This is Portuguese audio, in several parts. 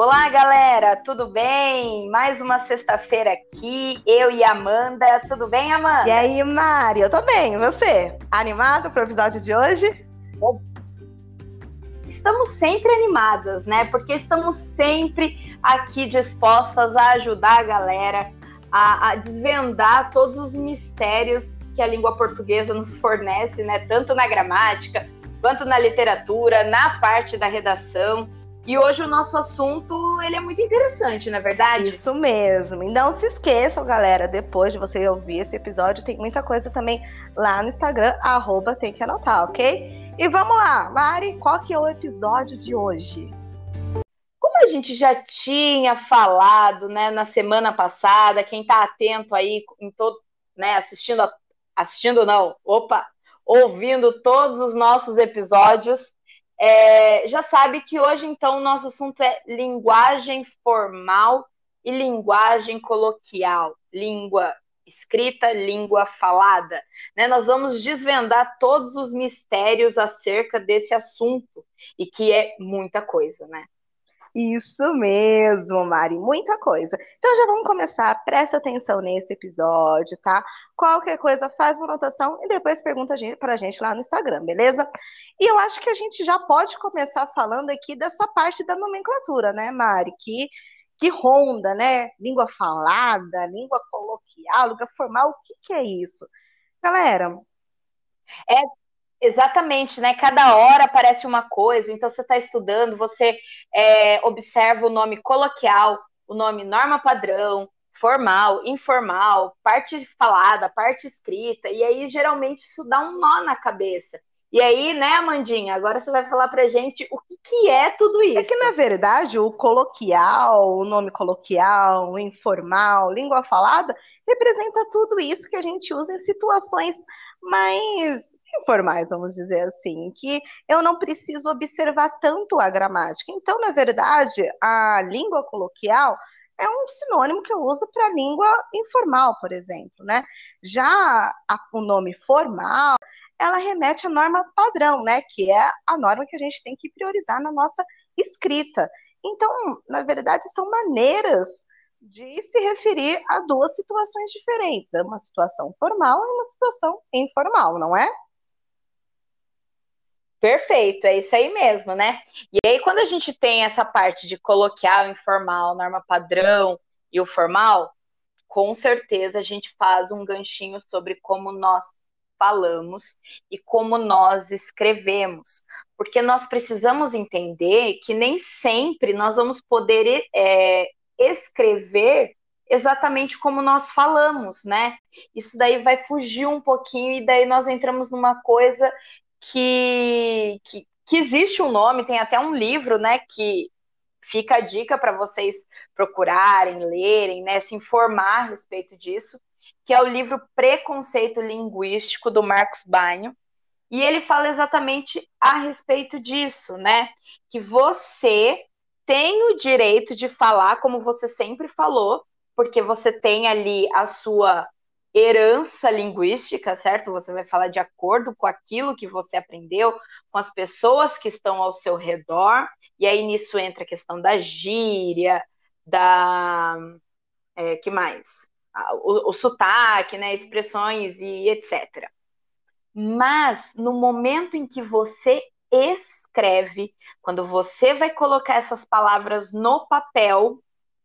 Olá, galera, tudo bem? Mais uma sexta-feira aqui, eu e Amanda. Tudo bem, Amanda? E aí, Mari? Eu tô bem, e você? Animado pro episódio de hoje? Estamos sempre animadas, né? Porque estamos sempre aqui dispostas a ajudar a galera a, a desvendar todos os mistérios que a língua portuguesa nos fornece, né? Tanto na gramática, quanto na literatura, na parte da redação. E hoje o nosso assunto, ele é muito interessante, na é verdade? Isso mesmo. E não se esqueçam, galera, depois de você ouvir esse episódio, tem muita coisa também lá no Instagram, arroba tem que anotar, ok? E vamos lá, Mari, qual que é o episódio de hoje? Como a gente já tinha falado, né, na semana passada, quem está atento aí em todo, né, assistindo, assistindo não, opa, ouvindo todos os nossos episódios, é, já sabe que hoje, então, o nosso assunto é linguagem formal e linguagem coloquial, língua escrita, língua falada. Né? Nós vamos desvendar todos os mistérios acerca desse assunto, e que é muita coisa, né? Isso mesmo, Mari, muita coisa. Então já vamos começar, preste atenção nesse episódio, tá? Qualquer coisa, faz uma anotação e depois pergunta para a gente lá no Instagram, beleza? E eu acho que a gente já pode começar falando aqui dessa parte da nomenclatura, né, Mari? Que, que ronda, né? Língua falada, língua coloquial, língua formal, o que, que é isso? Galera. É Exatamente, né? Cada hora aparece uma coisa, então você está estudando, você é, observa o nome coloquial, o nome norma padrão, formal, informal, parte falada, parte escrita, e aí geralmente isso dá um nó na cabeça. E aí, né, Amandinha, agora você vai falar pra gente o que, que é tudo isso. É que, na verdade, o coloquial, o nome coloquial, o informal, língua falada, representa tudo isso que a gente usa em situações mais informais, vamos dizer assim, que eu não preciso observar tanto a gramática. Então, na verdade, a língua coloquial é um sinônimo que eu uso para língua informal, por exemplo, né? Já a, o nome formal, ela remete à norma padrão, né? Que é a norma que a gente tem que priorizar na nossa escrita. Então, na verdade, são maneiras de se referir a duas situações diferentes, uma situação formal e uma situação informal, não é? Perfeito, é isso aí mesmo, né? E aí, quando a gente tem essa parte de coloquial, informal, norma padrão e o formal, com certeza a gente faz um ganchinho sobre como nós falamos e como nós escrevemos, porque nós precisamos entender que nem sempre nós vamos poder é, escrever exatamente como nós falamos, né? Isso daí vai fugir um pouquinho e daí nós entramos numa coisa que, que, que existe um nome, tem até um livro, né, que fica a dica para vocês procurarem, lerem, né, se informar a respeito disso, que é o livro Preconceito Linguístico do Marcos Banho. E ele fala exatamente a respeito disso, né? Que você tem o direito de falar como você sempre falou, porque você tem ali a sua herança linguística, certo? Você vai falar de acordo com aquilo que você aprendeu, com as pessoas que estão ao seu redor, e aí nisso entra a questão da gíria, da. É, que mais? O, o sotaque, né? Expressões e etc. Mas no momento em que você escreve, quando você vai colocar essas palavras no papel,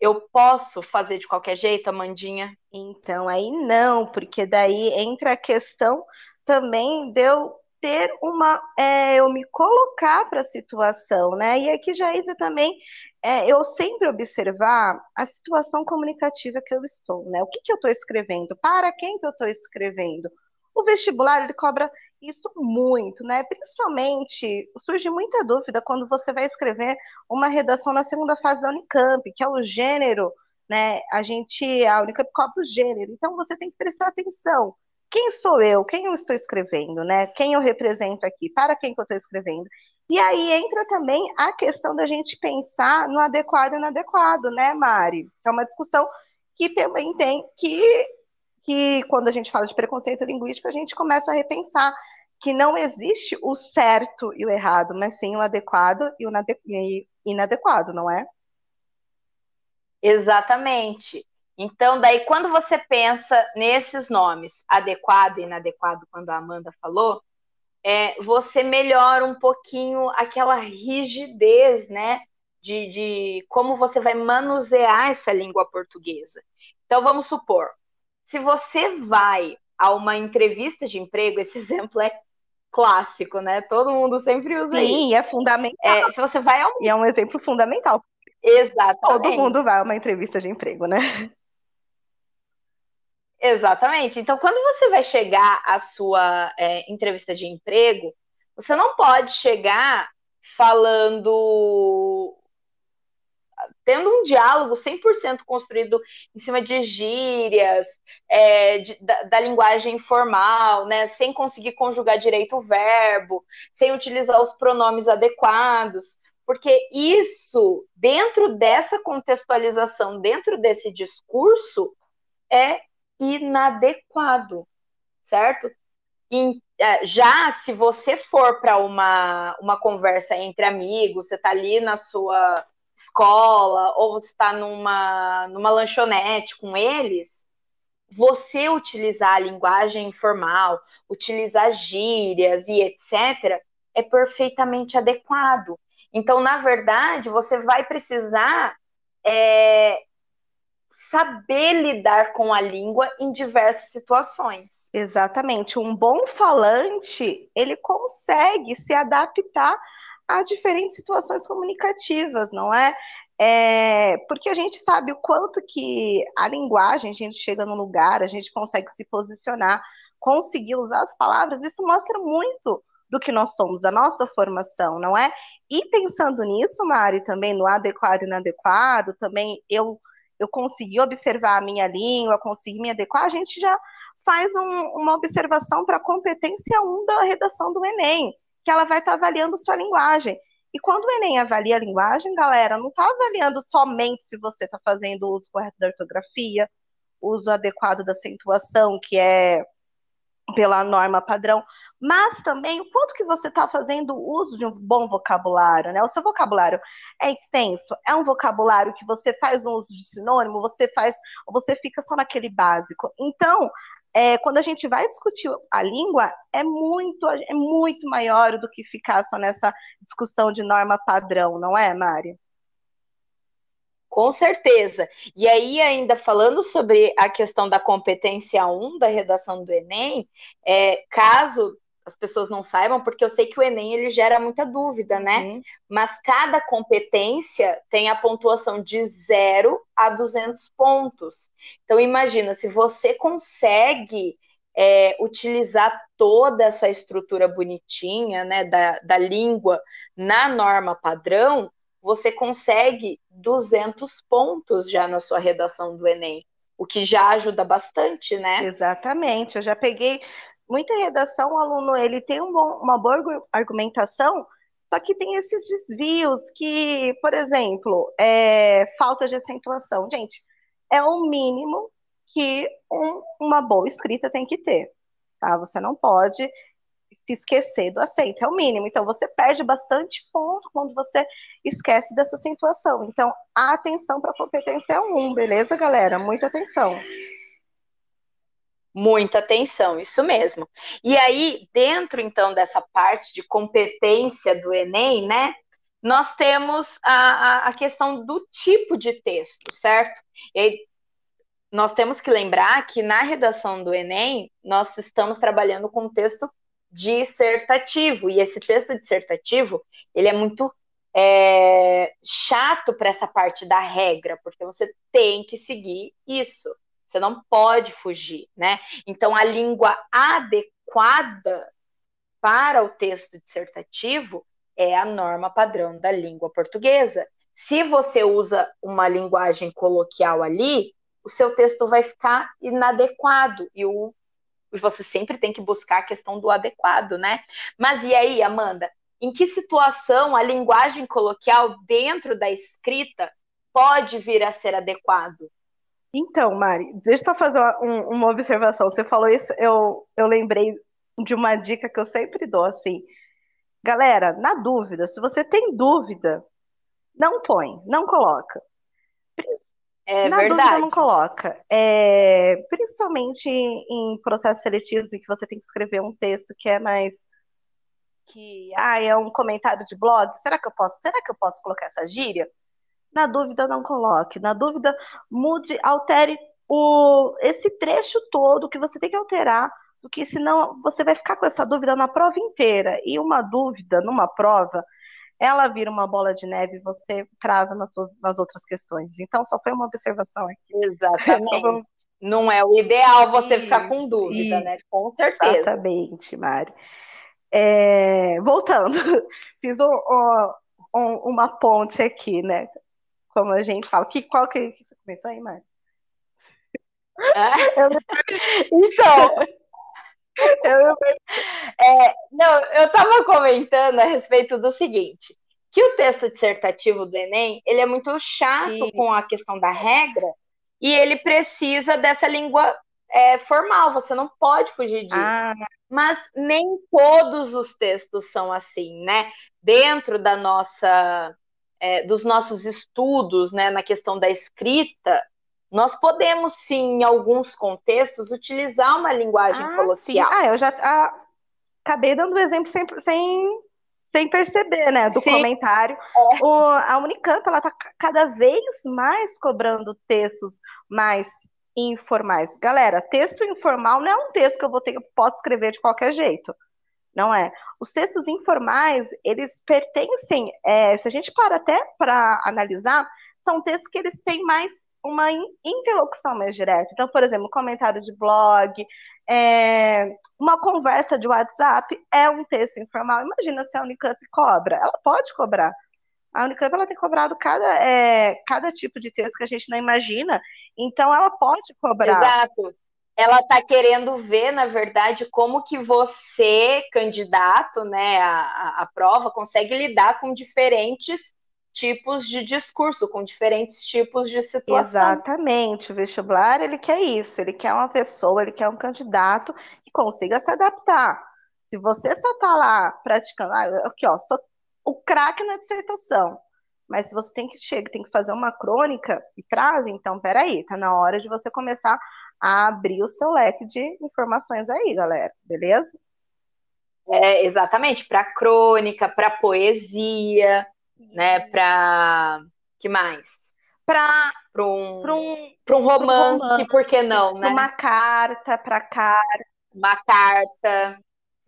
eu posso fazer de qualquer jeito, Amandinha? Então, aí não, porque daí entra a questão também de eu ter uma, é, eu me colocar para a situação, né? E aqui já entra também é, eu sempre observar a situação comunicativa que eu estou, né? O que, que eu estou escrevendo? Para quem que eu estou escrevendo? O vestibular ele cobra isso muito, né? Principalmente surge muita dúvida quando você vai escrever uma redação na segunda fase da Unicamp, que é o gênero, né? A gente, a Unicamp cobra o gênero, então você tem que prestar atenção. Quem sou eu? Quem eu estou escrevendo, né? Quem eu represento aqui? Para quem que eu estou escrevendo? E aí entra também a questão da gente pensar no adequado e inadequado, né, Mari? É uma discussão que também tem que que quando a gente fala de preconceito linguístico, a gente começa a repensar que não existe o certo e o errado, mas sim o adequado e o inadequado, não é? Exatamente. Então, daí, quando você pensa nesses nomes, adequado e inadequado, quando a Amanda falou, é, você melhora um pouquinho aquela rigidez, né? De, de como você vai manusear essa língua portuguesa. Então, vamos supor, se você vai a uma entrevista de emprego, esse exemplo é clássico, né? Todo mundo sempre usa Sim, isso. Sim, é fundamental. É, se você vai a um... E é um exemplo fundamental. Exatamente. Todo mundo vai a uma entrevista de emprego, né? Exatamente. Então, quando você vai chegar à sua é, entrevista de emprego, você não pode chegar falando tendo um diálogo 100% construído em cima de gírias, é, de, da, da, linguagem informal, né, sem conseguir conjugar direito o verbo, sem utilizar os pronomes adequados, porque isso, dentro dessa contextualização, dentro desse discurso, é inadequado, certo? E, é, já se você for para uma, uma conversa entre amigos, você está ali na sua escola ou você está numa, numa lanchonete com eles, você utilizar a linguagem informal, utilizar gírias e etc., é perfeitamente adequado. Então, na verdade, você vai precisar é, saber lidar com a língua em diversas situações. Exatamente. Um bom falante, ele consegue se adaptar a diferentes situações comunicativas, não é? é? Porque a gente sabe o quanto que a linguagem, a gente chega num lugar, a gente consegue se posicionar, conseguir usar as palavras, isso mostra muito do que nós somos, a nossa formação, não é? E pensando nisso, Mari, também no adequado e inadequado, também eu eu consegui observar a minha língua, consegui me adequar, a gente já faz um, uma observação para a competência 1 da redação do Enem que ela vai estar tá avaliando sua linguagem. E quando o Enem avalia a linguagem, galera, não está avaliando somente se você está fazendo o uso correto da ortografia, uso adequado da acentuação, que é pela norma padrão, mas também o quanto que você está fazendo uso de um bom vocabulário, né? O seu vocabulário é extenso, é um vocabulário que você faz um uso de sinônimo, você faz, você fica só naquele básico. Então, é, quando a gente vai discutir a língua, é muito, é muito maior do que ficar só nessa discussão de norma padrão, não é, Mari? Com certeza. E aí, ainda falando sobre a questão da competência 1 da redação do Enem, é, caso as pessoas não saibam, porque eu sei que o Enem ele gera muita dúvida, né? Uhum. Mas cada competência tem a pontuação de 0 a 200 pontos. Então, imagina, se você consegue é, utilizar toda essa estrutura bonitinha, né, da, da língua na norma padrão, você consegue 200 pontos já na sua redação do Enem o que já ajuda bastante, né? Exatamente. Eu já peguei muita redação, o aluno ele tem um bom, uma boa argumentação, só que tem esses desvios que, por exemplo, é, falta de acentuação. Gente, é o mínimo que um, uma boa escrita tem que ter. Tá? Você não pode se esquecer do acento, é o mínimo. Então, você perde bastante ponto quando você esquece dessa acentuação. Então, atenção para a competência é um, beleza, galera? Muita atenção. Muita atenção, isso mesmo. E aí, dentro então dessa parte de competência do Enem, né? Nós temos a, a questão do tipo de texto, certo? E nós temos que lembrar que na redação do Enem, nós estamos trabalhando com texto dissertativo, e esse texto dissertativo, ele é muito é, chato para essa parte da regra, porque você tem que seguir isso. Você não pode fugir, né? Então, a língua adequada para o texto dissertativo é a norma padrão da língua portuguesa. Se você usa uma linguagem coloquial ali, o seu texto vai ficar inadequado e o você sempre tem que buscar a questão do adequado, né? Mas e aí, Amanda? Em que situação a linguagem coloquial dentro da escrita pode vir a ser adequado? Então, Mari, deixa eu fazer uma, uma observação. Você falou isso, eu, eu lembrei de uma dica que eu sempre dou, assim. Galera, na dúvida, se você tem dúvida, não põe, não coloca. É Na verdade. dúvida não coloca. É, principalmente em processos seletivos em que você tem que escrever um texto que é mais que ah, é um comentário de blog. Será que eu posso? Será que eu posso colocar essa gíria? Na dúvida não coloque. Na dúvida mude, altere o, esse trecho todo que você tem que alterar, porque senão você vai ficar com essa dúvida na prova inteira. E uma dúvida numa prova ela vira uma bola de neve e você trava nas, nas outras questões. Então, só foi uma observação aqui. Exatamente. Não é o ideal você ficar com dúvida, né? Com certeza. Exatamente, Mari. É, voltando, fiz um, um, uma ponte aqui, né? Como a gente fala. Que, qual que, que você comentou aí, Mari? É? Eu... Então, eu, é, não, eu estava comentando a respeito do seguinte, que o texto dissertativo do Enem, ele é muito chato com a questão da regra, e ele precisa dessa língua é, formal, você não pode fugir disso. Ah. Mas nem todos os textos são assim, né? Dentro da nossa, é, dos nossos estudos, né, na questão da escrita, nós podemos, sim, em alguns contextos, utilizar uma linguagem ah, coloquial. Sim. Ah, eu já ah, acabei dando o exemplo sem, sem, sem perceber, né, do sim. comentário. É. O, a Unicamp, ela está cada vez mais cobrando textos mais informais. Galera, texto informal não é um texto que eu vou ter, eu posso escrever de qualquer jeito. Não é. Os textos informais, eles pertencem, é, se a gente para até para analisar, são textos que eles têm mais uma interlocução mais direta. Então, por exemplo, comentário de blog, é, uma conversa de WhatsApp é um texto informal. Imagina se a Unicamp cobra. Ela pode cobrar. A Unicamp ela tem cobrado cada, é, cada tipo de texto que a gente não imagina, então ela pode cobrar. Exato. Ela está querendo ver, na verdade, como que você, candidato, né, à, à prova, consegue lidar com diferentes tipos de discurso, com diferentes tipos de situação. Exatamente. O vestibular, ele quer isso. Ele quer uma pessoa, ele quer um candidato que consiga se adaptar. Se você só está lá praticando, ah, aqui, ó, sou o craque na dissertação, mas se você tem que chegar, tem que fazer uma crônica e traz, então, peraí, tá na hora de você começar a abrir o seu leque de informações aí, galera, beleza? É, exatamente, para crônica, para poesia, né? Para que mais? Para um, um, um romance, romance, por que não, né? Uma carta, para carta. Uma carta,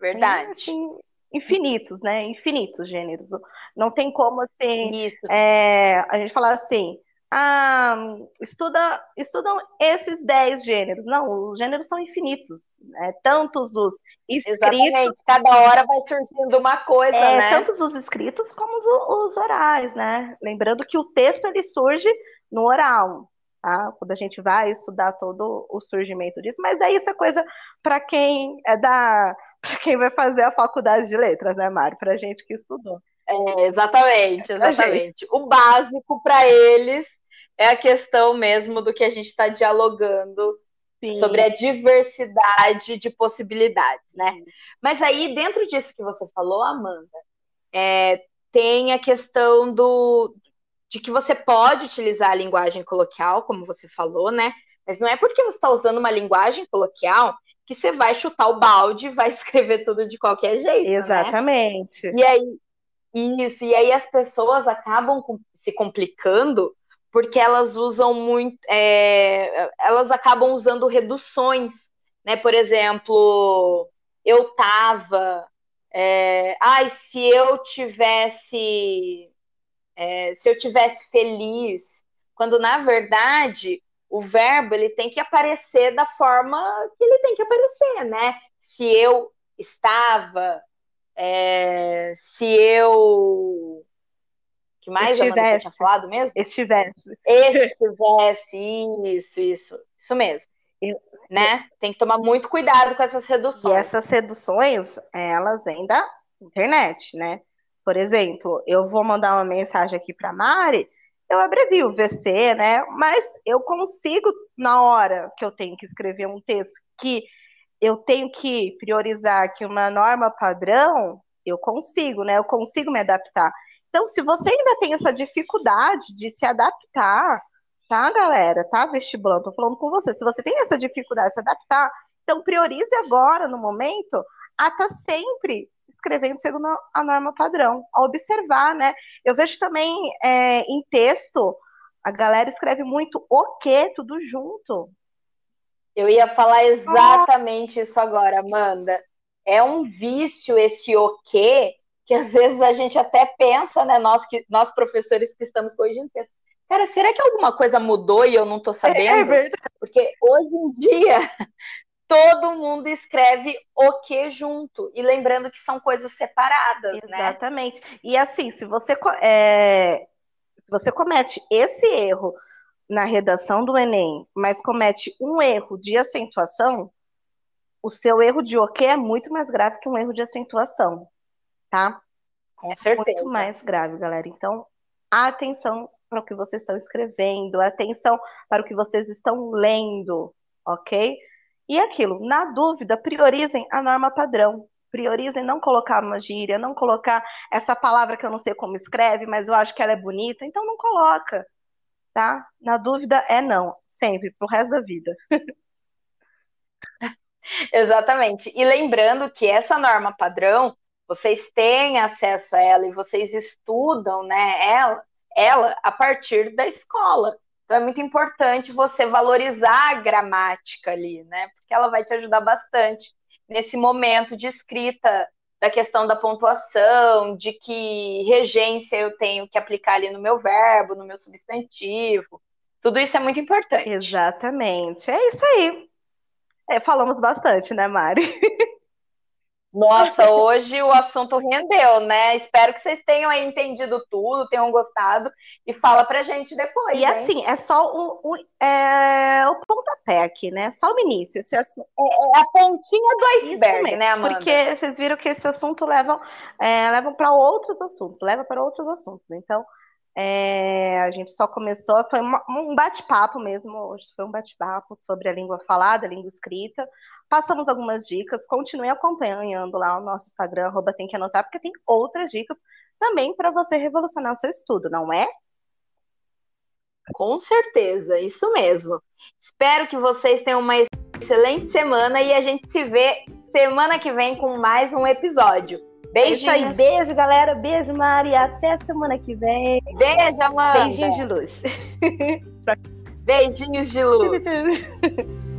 verdade. É, assim, infinitos, né? Infinitos gêneros. Não tem como assim. Isso. É, a gente falar assim. Ah, estuda, estudam esses 10 gêneros. Não, os gêneros são infinitos. Né? Tantos os escritos. Exatamente. Cada hora vai surgindo uma coisa, é, né? Tantos os escritos como os, os, orais, né? Lembrando que o texto ele surge no oral. Tá? Quando a gente vai estudar todo o surgimento disso, mas daí isso é coisa para quem é da para quem vai fazer a faculdade de letras, né, Mário? Para gente que estudou. É, exatamente, exatamente. O básico para eles é a questão mesmo do que a gente está dialogando Sim. sobre a diversidade de possibilidades, né? Sim. Mas aí, dentro disso que você falou, Amanda, é, tem a questão do de que você pode utilizar a linguagem coloquial, como você falou, né? Mas não é porque você está usando uma linguagem coloquial que você vai chutar o balde e vai escrever tudo de qualquer jeito. Né? Exatamente. Né? E aí, isso, e aí as pessoas acabam se complicando porque elas usam muito, é, elas acabam usando reduções, né? Por exemplo, eu tava, é, ai, se eu tivesse, é, se eu tivesse feliz, quando na verdade o verbo ele tem que aparecer da forma que ele tem que aparecer, né? Se eu estava, é, se eu que mais estivesse. tinha falado mesmo? Estivesse. Estivesse, isso, isso, isso mesmo. Eu, né? Tem que tomar muito cuidado com essas reduções. E essas reduções, elas vêm da internet, né? Por exemplo, eu vou mandar uma mensagem aqui para Mari, eu abrevio VC, né? Mas eu consigo, na hora que eu tenho que escrever um texto que eu tenho que priorizar aqui uma norma padrão, eu consigo, né? Eu consigo me adaptar. Então, se você ainda tem essa dificuldade de se adaptar tá, galera? Tá, vestibulando? Tô falando com você. Se você tem essa dificuldade de se adaptar, então priorize agora, no momento, a tá sempre escrevendo segundo a norma padrão, a observar, né? Eu vejo também é, em texto, a galera escreve muito o que, tudo junto. Eu ia falar exatamente isso agora, Amanda. É um vício esse o que, que às vezes a gente até pensa, né? Nós, que, nós professores que estamos corrigindo, pensa, cara, será que alguma coisa mudou e eu não estou sabendo? É, é verdade. Porque hoje em dia todo mundo escreve o que junto. E lembrando que são coisas separadas, Exatamente. né? Exatamente. E assim, se você, é, se você comete esse erro na redação do Enem, mas comete um erro de acentuação, o seu erro de o que é muito mais grave que um erro de acentuação, tá? Com é certeza. Muito mais grave, galera. Então, atenção para o que vocês estão escrevendo, atenção para o que vocês estão lendo, ok? E aquilo, na dúvida, priorizem a norma padrão. Priorizem não colocar uma gíria, não colocar essa palavra que eu não sei como escreve, mas eu acho que ela é bonita, então não coloca. Tá? Na dúvida é não, sempre, pro resto da vida. Exatamente. E lembrando que essa norma padrão, vocês têm acesso a ela e vocês estudam, né, ela, ela a partir da escola. Então é muito importante você valorizar a gramática ali, né? Porque ela vai te ajudar bastante nesse momento de escrita da questão da pontuação, de que regência eu tenho que aplicar ali no meu verbo, no meu substantivo. Tudo isso é muito importante. Exatamente. É isso aí. É, falamos bastante, né, Mari? Nossa, hoje o assunto rendeu, né? Espero que vocês tenham entendido tudo, tenham gostado e fala pra gente depois. E hein? assim, é só o, o, é, o pontapé aqui, né? Só o início. Esse assunto... é, é, a pontinha do iceberg, né, Amanda? Porque vocês viram que esse assunto levam, é, levam para outros assuntos, leva para outros assuntos. Então, é, a gente só começou, foi uma, um bate-papo mesmo, hoje foi um bate-papo sobre a língua falada, a língua escrita. Passamos algumas dicas, continue acompanhando lá o nosso Instagram, arroba tem que anotar, porque tem outras dicas também para você revolucionar o seu estudo, não é? Com certeza, isso mesmo. Espero que vocês tenham uma excelente semana e a gente se vê semana que vem com mais um episódio. Beijinhos. É isso aí, beijo, galera. Beijo, Mari. Até semana que vem. Beijo, Amanda. Beijinhos de luz. Beijinhos de luz.